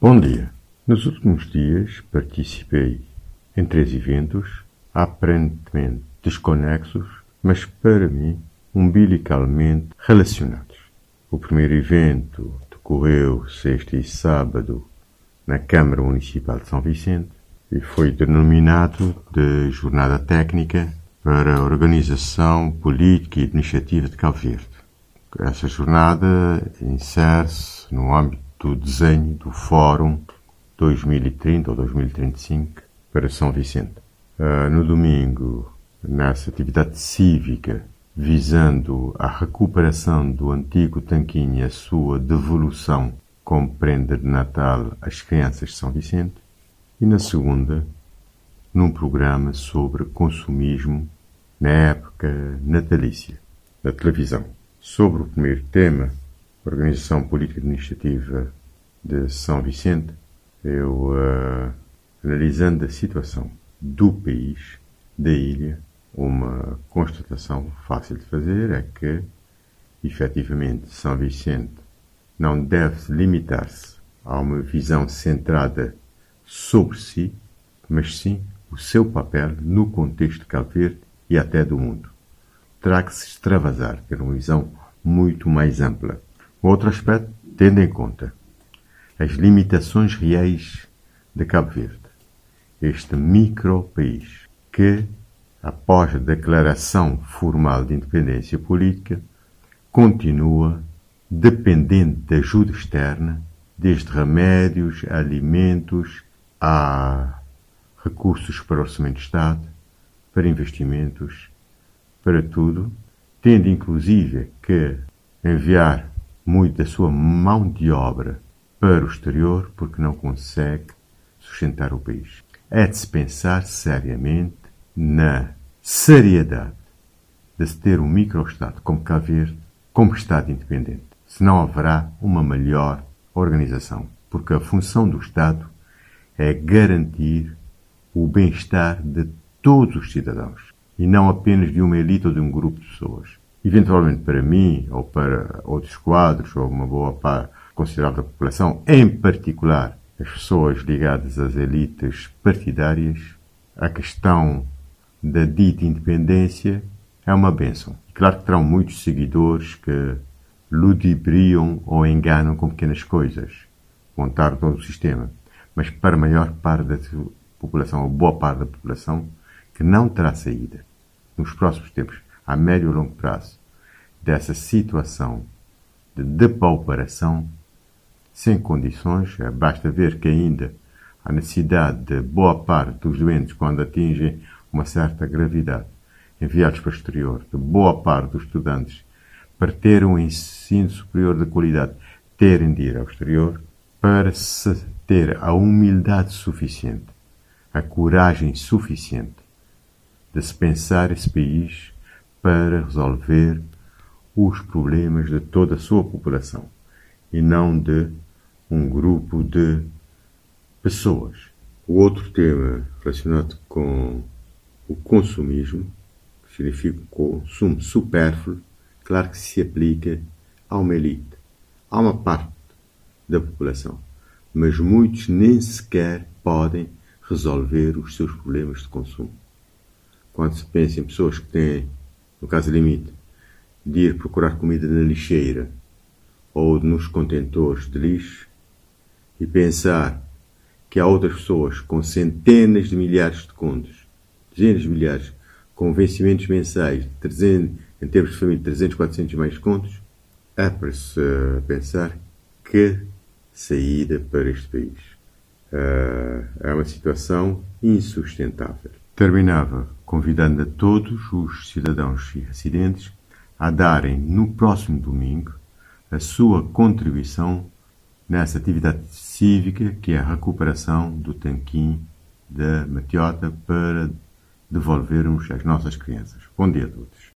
Bom dia. Nos últimos dias participei em três eventos, aparentemente desconexos, mas para mim umbilicalmente relacionados. O primeiro evento decorreu sexta e sábado na Câmara Municipal de São Vicente e foi denominado de Jornada Técnica para a Organização Política e Administrativa de Cabo Verde. Essa jornada insere-se no âmbito do desenho do Fórum 2030 ou 2035 para São Vicente. Uh, no domingo, nessa atividade cívica visando a recuperação do antigo tanquinho e a sua devolução como prenda de Natal às crianças de São Vicente. E na segunda, num programa sobre consumismo na época natalícia da televisão. Sobre o primeiro tema, Organização Política Administrativa de São Vicente, eu, uh, analisando a situação do país, da ilha, uma constatação fácil de fazer é que, efetivamente, São Vicente não deve limitar-se a uma visão centrada sobre si, mas sim o seu papel no contexto de Cabo Verde e até do mundo. Terá que se extravasar, ter uma visão muito mais ampla. Outro aspecto, tendo em conta as limitações reais de Cabo Verde, este micro-país que, após a declaração formal de independência política, continua dependente de ajuda externa, desde remédios, alimentos, a recursos para o Orçamento de Estado, para investimentos, para tudo, tendo inclusive que enviar muito da sua mão de obra para o exterior porque não consegue sustentar o país. É de se pensar seriamente na seriedade de se ter um micro-Estado como Cabo Verde como Estado independente. Senão haverá uma melhor organização, porque a função do Estado é garantir o bem-estar de todos os cidadãos e não apenas de uma elite ou de um grupo de pessoas eventualmente para mim ou para outros quadros ou uma boa parte considerável da população, em particular as pessoas ligadas às elites partidárias, a questão da dita independência é uma bênção. Claro que terão muitos seguidores que ludibriam ou enganam com pequenas coisas, montar todo o sistema. Mas para a maior parte da população, ou boa parte da população, que não terá saída nos próximos tempos, a médio e longo prazo, dessa situação de depauperação sem condições. É, basta ver que ainda a necessidade de boa parte dos doentes, quando atingem uma certa gravidade, enviados para o exterior, de boa parte dos estudantes, para ter um ensino superior de qualidade, terem de ir ao exterior, para se ter a humildade suficiente, a coragem suficiente de se pensar esse país para resolver os problemas de toda a sua população e não de um grupo de pessoas. O outro tema relacionado com o consumismo, que significa consumo supérfluo, claro que se aplica a uma elite, a uma parte da população, mas muitos nem sequer podem resolver os seus problemas de consumo. Quando se pensa em pessoas que têm, no caso limite, de ir procurar comida na lixeira ou nos contentores de lixo e pensar que há outras pessoas com centenas de milhares de contos, dezenas de milhares, com vencimentos mensais de 300, em termos de família, 300, 400 mais contos, é para se pensar que saída para este país. Uh, é uma situação insustentável. Terminava convidando a todos os cidadãos e residentes a darem no próximo domingo a sua contribuição nessa atividade cívica que é a recuperação do tanquinho da Matiota para devolvermos às nossas crianças. Bom dia a todos.